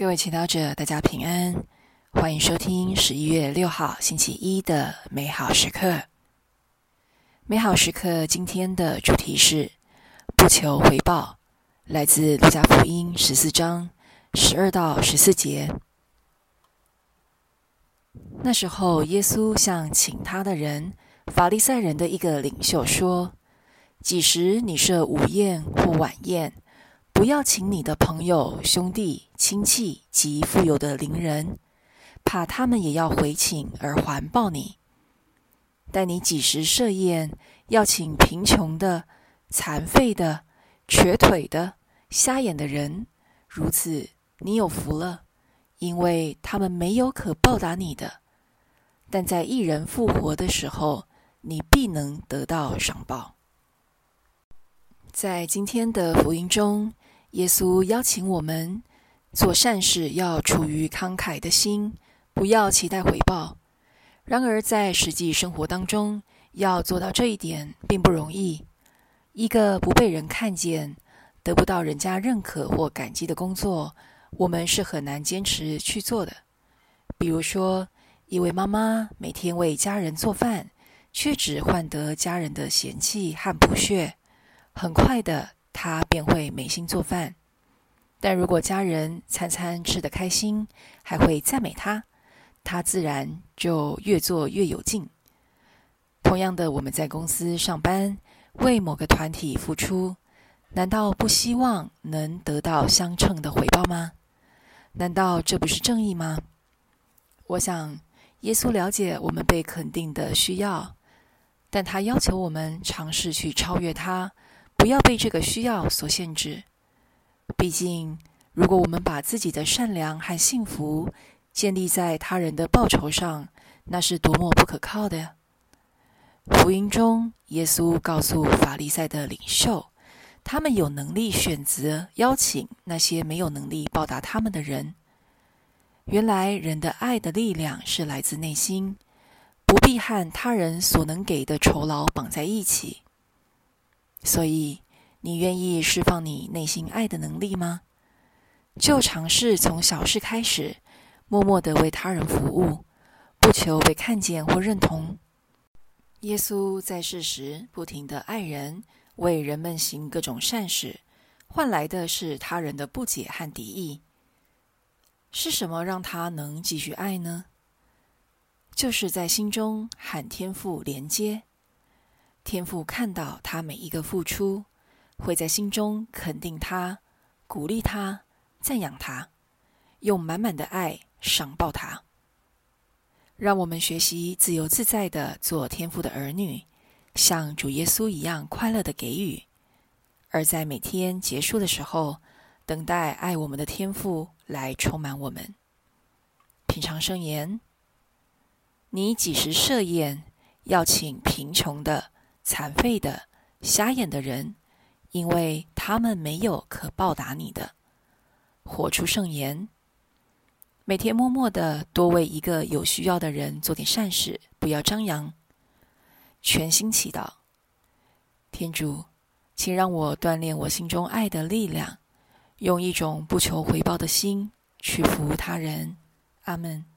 各位祈祷者，大家平安，欢迎收听十一月六号星期一的美好时刻。美好时刻今天的主题是不求回报，来自路加福音十四章十二到十四节。那时候，耶稣向请他的人，法利赛人的一个领袖说：“几时你设午宴或晚宴，不要请你的朋友、兄弟、亲戚及富有的邻人，怕他们也要回请而环抱你。但你几时设宴，要请贫穷的、残废的、瘸腿的、瞎眼的人，如此你有福了，因为他们没有可报答你的。但在一人复活的时候，你必能得到赏报。在今天的福音中，耶稣邀请我们做善事，要处于慷慨的心，不要期待回报。然而，在实际生活当中，要做到这一点并不容易。一个不被人看见、得不到人家认可或感激的工作，我们是很难坚持去做的。比如说，一位妈妈每天为家人做饭。却只换得家人的嫌弃和不屑，很快的，他便会没心做饭。但如果家人餐餐吃得开心，还会赞美他，他自然就越做越有劲。同样的，我们在公司上班，为某个团体付出，难道不希望能得到相称的回报吗？难道这不是正义吗？我想，耶稣了解我们被肯定的需要。但他要求我们尝试去超越他，不要被这个需要所限制。毕竟，如果我们把自己的善良和幸福建立在他人的报酬上，那是多么不可靠的。福音中，耶稣告诉法利赛的领袖，他们有能力选择邀请那些没有能力报答他们的人。原来，人的爱的力量是来自内心。不必和他人所能给的酬劳绑在一起，所以你愿意释放你内心爱的能力吗？就尝试从小事开始，默默地为他人服务，不求被看见或认同。耶稣在世时不停地爱人，为人们行各种善事，换来的是他人的不解和敌意。是什么让他能继续爱呢？就是在心中喊天赋连接，天父看到他每一个付出，会在心中肯定他、鼓励他、赞扬他，用满满的爱赏报他。让我们学习自由自在的做天父的儿女，像主耶稣一样快乐的给予，而在每天结束的时候，等待爱我们的天父来充满我们。品尝圣言。你几时设宴，要请贫穷的、残废的、瞎眼的人，因为他们没有可报答你的。活出圣言，每天默默的多为一个有需要的人做点善事，不要张扬。全心祈祷，天主，请让我锻炼我心中爱的力量，用一种不求回报的心去服务他人。阿门。